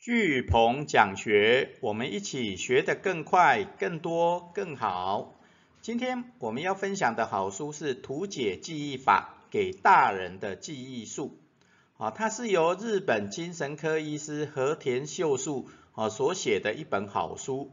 巨鹏讲学，我们一起学得更快、更多、更好。今天我们要分享的好书是《图解记忆法给大人的记忆术》啊，它是由日本精神科医师和田秀树啊所写的一本好书。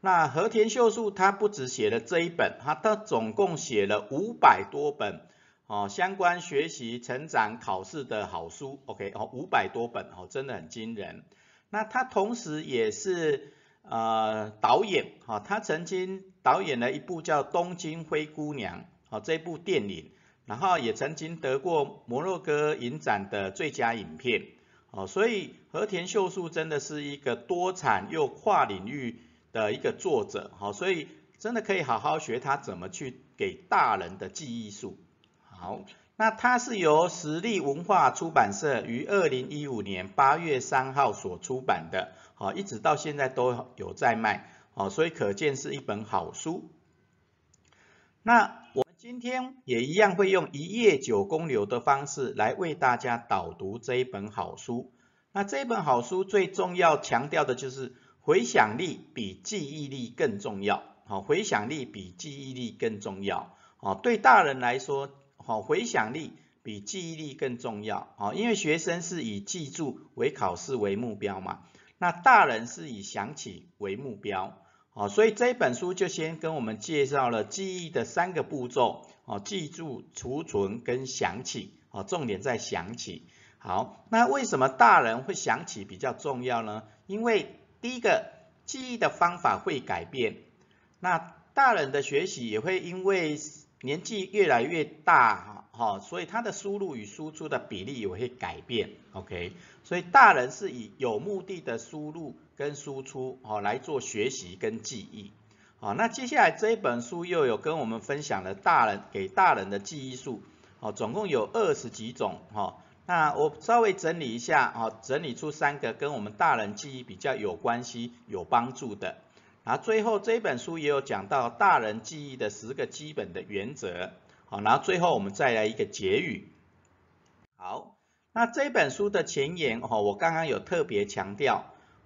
那和田秀树他不只写了这一本，他他总共写了五百多本哦，相关学习、成长、考试的好书。OK 哦，五百多本哦，真的很惊人。那他同时也是呃导演，哈，他曾经导演了一部叫《东京灰姑娘》，好这部电影，然后也曾经得过摩洛哥影展的最佳影片，哦，所以和田秀树真的是一个多产又跨领域的一个作者，好，所以真的可以好好学他怎么去给大人的记忆术，好。那它是由实力文化出版社于二零一五年八月三号所出版的，好，一直到现在都有在卖，好，所以可见是一本好书。那我们今天也一样会用一页九公流的方式来为大家导读这一本好书。那这本好书最重要强调的就是回想力比记忆力更重要，好，回想力比记忆力更重要，好，对大人来说。好，回想力比记忆力更重要。好，因为学生是以记住为考试为目标嘛，那大人是以想起为目标。好，所以这本书就先跟我们介绍了记忆的三个步骤。哦，记住、储存跟想起。哦，重点在想起。好，那为什么大人会想起比较重要呢？因为第一个，记忆的方法会改变，那大人的学习也会因为。年纪越来越大，哈，所以他的输入与输出的比例也会改变，OK，所以大人是以有目的的输入跟输出，哦，来做学习跟记忆，好，那接下来这一本书又有跟我们分享了大人给大人的记忆术，哦，总共有二十几种，哈，那我稍微整理一下，哦，整理出三个跟我们大人记忆比较有关系、有帮助的。然后最后这本书也有讲到大人记忆的十个基本的原则，好，然后最后我们再来一个结语。好，那这本书的前言哦，我刚刚有特别强调，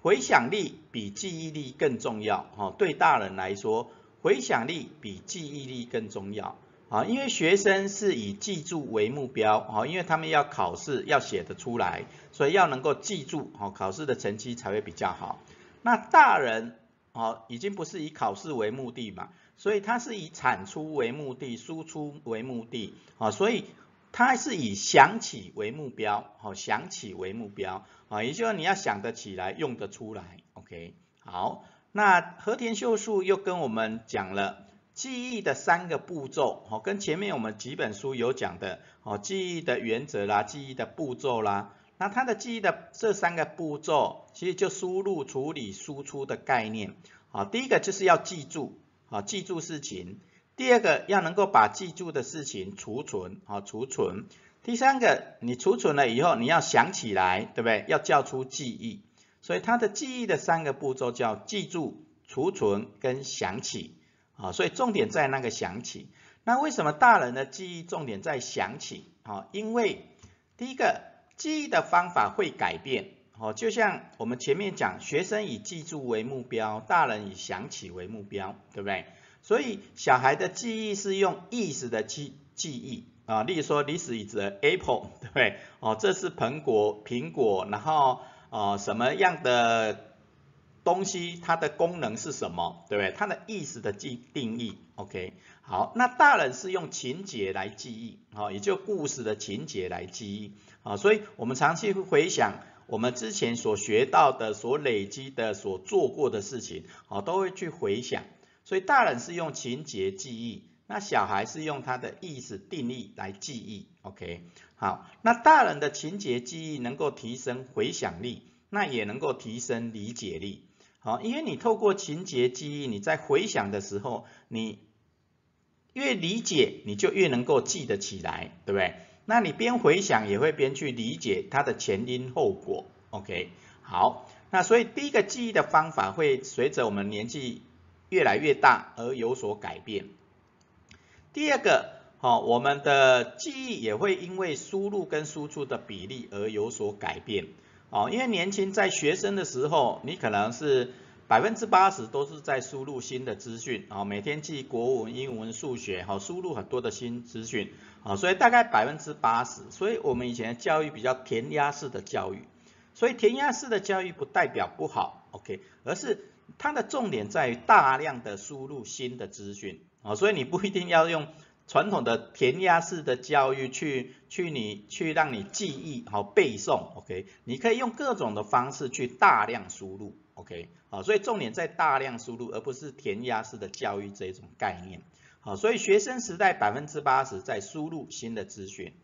回想力比记忆力更重要，哈，对大人来说，回想力比记忆力更重要，啊，因为学生是以记住为目标，哦，因为他们要考试要写得出来，所以要能够记住，好，考试的成绩才会比较好。那大人。好，已经不是以考试为目的嘛，所以它是以产出为目的，输出为目的，啊，所以它是以想起为目标，好，想起为目标，啊，也就是你要想得起来，用得出来，OK，好，那和田秀树又跟我们讲了记忆的三个步骤，好，跟前面我们几本书有讲的，好，记忆的原则啦，记忆的步骤啦。那它的记忆的这三个步骤，其实就输入、处理、输出的概念。好，第一个就是要记住，好，记住事情；第二个要能够把记住的事情储存，好，储存；第三个，你储存了以后，你要想起来，对不对？要叫出记忆。所以它的记忆的三个步骤叫记住、储存跟想起。啊，所以重点在那个想起。那为什么大人的记忆重点在想起？啊，因为第一个。记忆的方法会改变，哦，就像我们前面讲，学生以记住为目标，大人以想起为目标，对不对？所以小孩的记忆是用意识的记记忆啊，例如说，this is apple，对不对？哦，这是苹果，苹果，然后哦什么样的东西，它的功能是什么，对不对？它的意思的记定义，OK，好，那大人是用情节来记忆，好，也就故事的情节来记忆。啊，所以我们长期回想我们之前所学到的、所累积的、所做过的事情，啊，都会去回想。所以大人是用情节记忆，那小孩是用他的意识定义来记忆。OK，好，那大人的情节记忆能够提升回想力，那也能够提升理解力。好，因为你透过情节记忆，你在回想的时候，你越理解，你就越能够记得起来，对不对？那你边回想也会边去理解它的前因后果，OK？好，那所以第一个记忆的方法会随着我们年纪越来越大而有所改变。第二个，好，我们的记忆也会因为输入跟输出的比例而有所改变。哦，因为年轻在学生的时候，你可能是百分之八十都是在输入新的资讯，啊，每天记国文、英文、数学，好，输入很多的新资讯，啊，所以大概百分之八十，所以我们以前教育比较填鸭式的教育，所以填鸭式的教育不代表不好，OK，而是它的重点在于大量的输入新的资讯，啊，所以你不一定要用。传统的填鸭式的教育，去去你去让你记忆好背诵，OK？你可以用各种的方式去大量输入，OK？好，所以重点在大量输入，而不是填鸭式的教育这一种概念。好，所以学生时代百分之八十在输入新的资讯。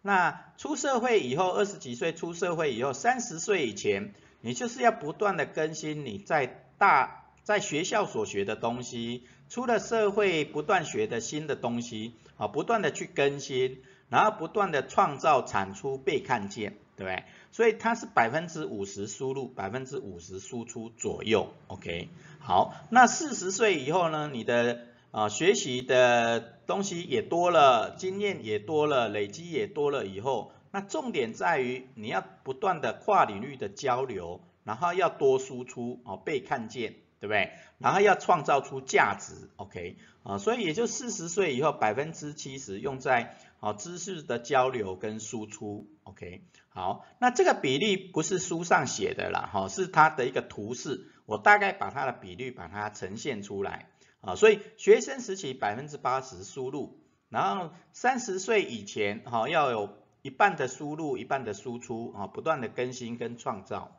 那出社会以后，二十几岁出社会以后，三十岁以前，你就是要不断的更新你在大在学校所学的东西。出了社会，不断学的新的东西，啊，不断的去更新，然后不断的创造产出被看见，对不对？所以它是百分之五十输入，百分之五十输出左右，OK？好，那四十岁以后呢？你的啊学习的东西也多了，经验也多了，累积也多了以后，那重点在于你要不断的跨领域的交流，然后要多输出，哦，被看见。对不对？然后要创造出价值，OK，啊，所以也就四十岁以后，百分之七十用在啊知识的交流跟输出，OK，好，那这个比例不是书上写的啦，哈，是它的一个图示，我大概把它的比率把它呈现出来，啊，所以学生时期百分之八十输入，然后三十岁以前，哈，要有一半的输入，一半的输出，啊，不断的更新跟创造。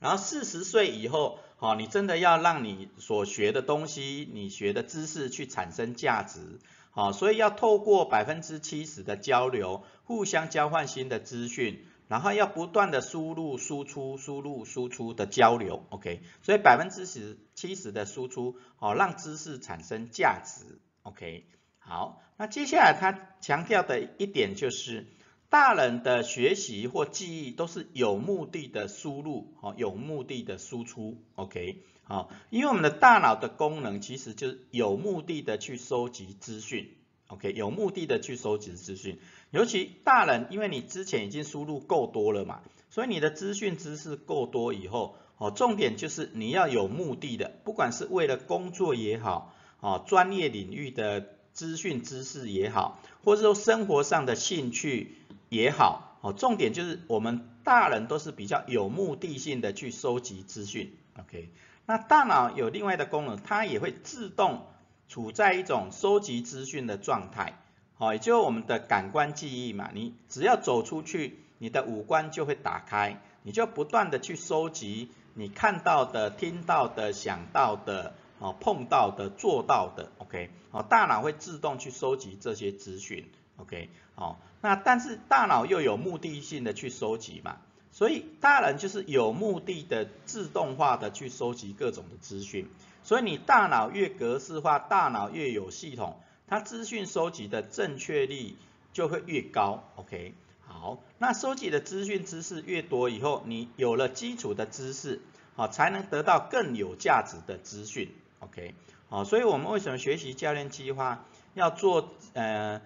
然后四十岁以后，好，你真的要让你所学的东西，你学的知识去产生价值，好，所以要透过百分之七十的交流，互相交换新的资讯，然后要不断的输入、输出、输入、输出的交流，OK，所以百分之十七十的输出，好，让知识产生价值，OK，好，那接下来他强调的一点就是。大人的学习或记忆都是有目的的输入，哦，有目的的输出，OK，好，因为我们的大脑的功能其实就是有目的的去收集资讯，OK，有目的的去收集资讯，尤其大人，因为你之前已经输入够多了嘛，所以你的资讯知识够多以后，哦，重点就是你要有目的的，不管是为了工作也好，哦，专业领域的资讯知识也好，或者说生活上的兴趣。也好，哦，重点就是我们大人都是比较有目的性的去收集资讯，OK？那大脑有另外的功能，它也会自动处在一种收集资讯的状态，好，也就是我们的感官记忆嘛。你只要走出去，你的五官就会打开，你就不断的去收集你看到的、听到的、想到的、哦碰到的、做到的，OK？好，大脑会自动去收集这些资讯。OK，好，那但是大脑又有目的性的去收集嘛，所以大人就是有目的的自动化的去收集各种的资讯，所以你大脑越格式化，大脑越有系统，它资讯收集的正确率就会越高。OK，好，那收集的资讯知识越多以后，你有了基础的知识，好，才能得到更有价值的资讯。OK，好，所以我们为什么学习教练计划要做呃？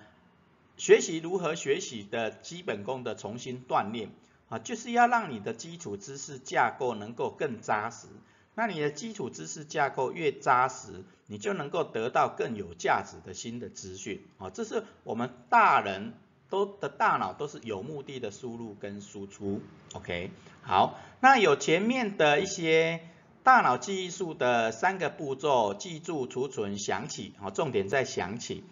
学习如何学习的基本功的重新锻炼啊，就是要让你的基础知识架构能够更扎实。那你的基础知识架构越扎实，你就能够得到更有价值的新的资讯啊。这是我们大人都的大脑都是有目的的输入跟输出。OK，好，那有前面的一些大脑记忆术的三个步骤，记住、储存、想起，啊，重点在想起。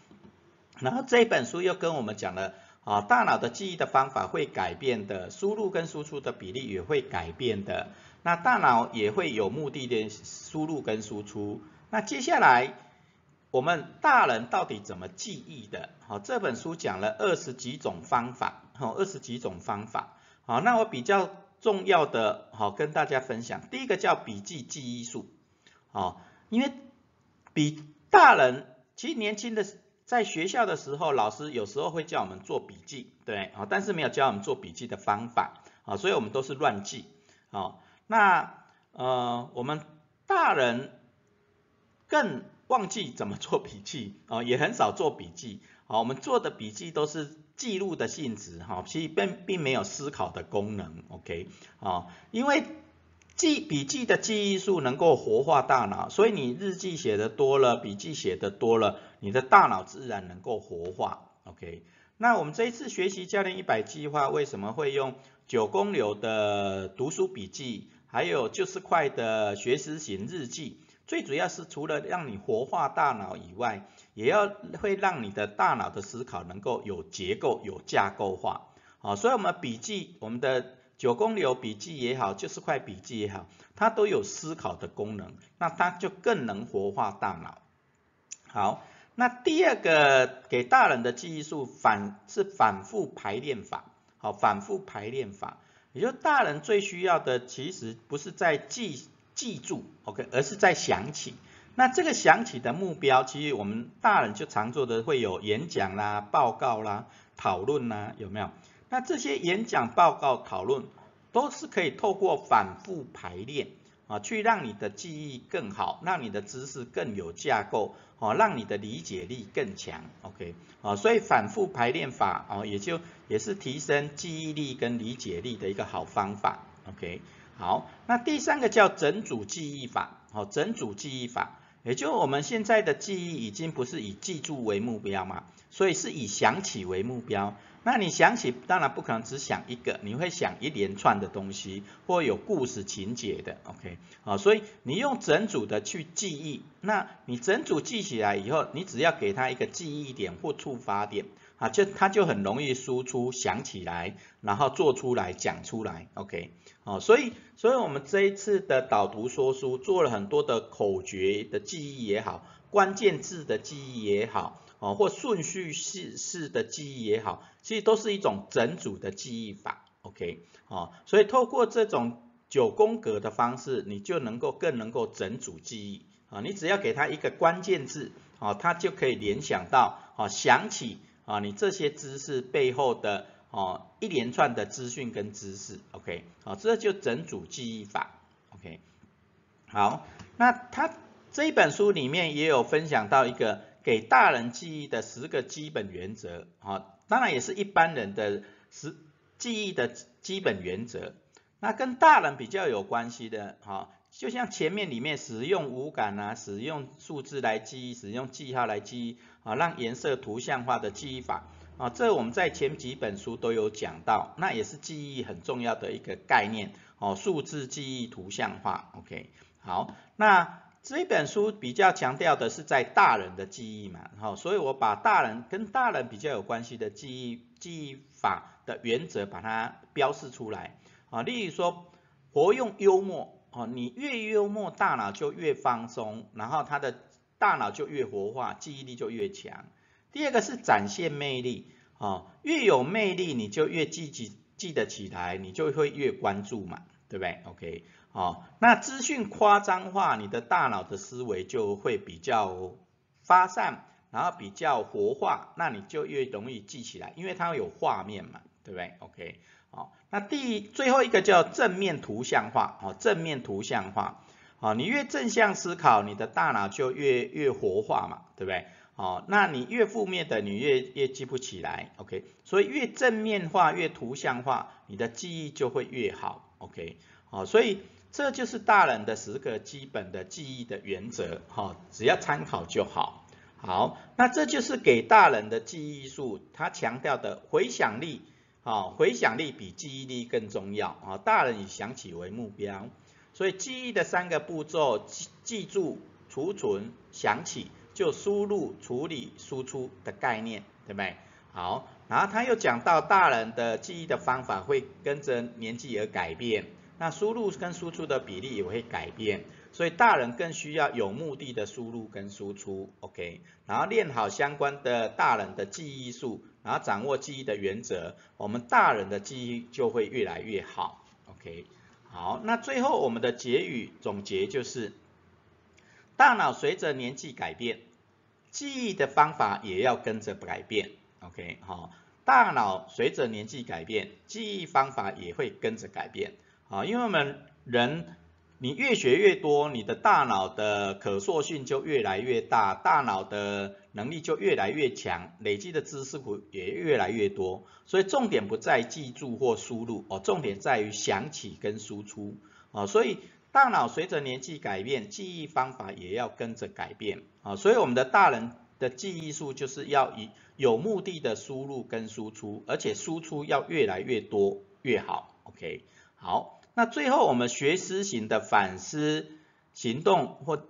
然后这本书又跟我们讲了啊，大脑的记忆的方法会改变的，输入跟输出的比例也会改变的。那大脑也会有目的的输入跟输出。那接下来我们大人到底怎么记忆的？好，这本书讲了二十几种方法，好，二十几种方法。好，那我比较重要的，好跟大家分享。第一个叫笔记记忆术，好，因为比大人其实年轻的。在学校的时候，老师有时候会叫我们做笔记，对，啊，但是没有教我们做笔记的方法，啊，所以我们都是乱记，啊，那呃，我们大人更忘记怎么做笔记，啊，也很少做笔记，啊，我们做的笔记都是记录的性质哈，其实并并没有思考的功能，OK，啊，因为记笔记的记忆术能够活化大脑，所以你日记写的多了，笔记写的多了，你的大脑自然能够活化，OK。那我们这一次学习教练一百计划，为什么会用九宫流的读书笔记，还有就是快的学习型日记？最主要是除了让你活化大脑以外，也要会让你的大脑的思考能够有结构、有架构化。好，所以我们笔记，我们的九宫流笔记也好，就是块笔记也好，它都有思考的功能，那它就更能活化大脑。好，那第二个给大人的记忆术反是反复排练法。好，反复排练法，也就大人最需要的其实不是在记。记住，OK，而是在想起。那这个想起的目标，其实我们大人就常做的会有演讲啦、报告啦、讨论啦，有没有？那这些演讲、报告、讨论，都是可以透过反复排练啊，去让你的记忆更好，让你的知识更有架构，哦，让你的理解力更强，OK，啊，所以反复排练法哦，也就也是提升记忆力跟理解力的一个好方法，OK。好，那第三个叫整组记忆法，好，整组记忆法，也就我们现在的记忆已经不是以记住为目标嘛，所以是以想起为目标。那你想起，当然不可能只想一个，你会想一连串的东西，或有故事情节的，OK，好，所以你用整组的去记忆，那你整组记起来以后，你只要给他一个记忆点或触发点。啊，就它就很容易输出想起来，然后做出来讲出来，OK，哦，所以所以我们这一次的导读说书做了很多的口诀的记忆也好，关键字的记忆也好，哦，或顺序式式的记忆也好，其实都是一种整组的记忆法，OK，哦，所以透过这种九宫格的方式，你就能够更能够整组记忆，啊，你只要给它一个关键字，啊，它就可以联想到，啊，想起。啊，你这些知识背后的哦一连串的资讯跟知识，OK，好，这就整组记忆法，OK，好，那他这一本书里面也有分享到一个给大人记忆的十个基本原则，啊，当然也是一般人的十记忆的基本原则，那跟大人比较有关系的，哈。就像前面里面使用五感啊，使用数字来记忆，使用记号来记忆啊，让颜色图像化的记忆法啊，这我们在前几本书都有讲到，那也是记忆很重要的一个概念哦，数字记忆图像化，OK，好，那这本书比较强调的是在大人的记忆嘛，好，所以我把大人跟大人比较有关系的记忆记忆法的原则把它标示出来啊，例如说活用幽默。哦，你越幽默，大脑就越放松，然后他的大脑就越活化，记忆力就越强。第二个是展现魅力，哦，越有魅力，你就越积极记得起来，你就会越关注嘛，对不对？OK，哦，那资讯夸张化，你的大脑的思维就会比较发散，然后比较活化，那你就越容易记起来，因为它有画面嘛，对不对？OK。好，那第最后一个叫正面图像化，哦，正面图像化，哦，你越正向思考，你的大脑就越越活化嘛，对不对？哦，那你越负面的，你越越记不起来，OK？所以越正面化，越图像化，你的记忆就会越好，OK？好，所以这就是大人的十个基本的记忆的原则，哈，只要参考就好。好，那这就是给大人的记忆术，他强调的回想力。好，回想力比记忆力更重要啊！大人以想起为目标，所以记忆的三个步骤：记记住、储存、想起，就输入、处理、输出的概念，对不对？好，然后他又讲到大人的记忆的方法会跟着年纪而改变，那输入跟输出的比例也会改变，所以大人更需要有目的的输入跟输出，OK？然后练好相关的大人的记忆术。然后掌握记忆的原则，我们大人的记忆就会越来越好。OK，好，那最后我们的结语总结就是，大脑随着年纪改变，记忆的方法也要跟着改变。OK，好，大脑随着年纪改变，记忆方法也会跟着改变。啊，因为我们人你越学越多，你的大脑的可塑性就越来越大，大脑的能力就越来越强，累积的知识库也越来越多。所以重点不在记住或输入哦，重点在于想起跟输出啊。所以大脑随着年纪改变，记忆方法也要跟着改变啊。所以我们的大人的记忆术就是要以有目的的输入跟输出，而且输出要越来越多越好。OK，好。那最后我们学思型的反思行动，或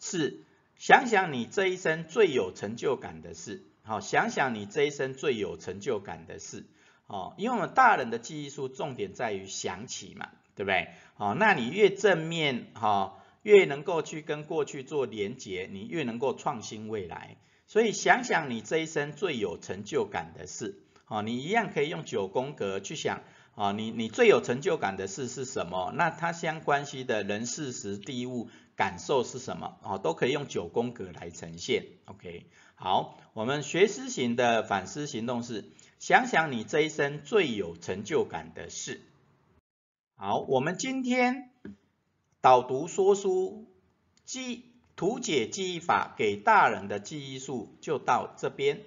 是想想你这一生最有成就感的事，好，想想你这一生最有成就感的事，哦，因为我们大人的记忆术重点在于想起嘛，对不对？好，那你越正面，哈，越能够去跟过去做连结，你越能够创新未来。所以想想你这一生最有成就感的事，好，你一样可以用九宫格去想。啊，你你最有成就感的事是什么？那它相关系的人事时地物感受是什么？哦，都可以用九宫格来呈现。OK，好，我们学思型的反思行动是想想你这一生最有成就感的事。好，我们今天导读说书记图解记忆法给大人的记忆术就到这边。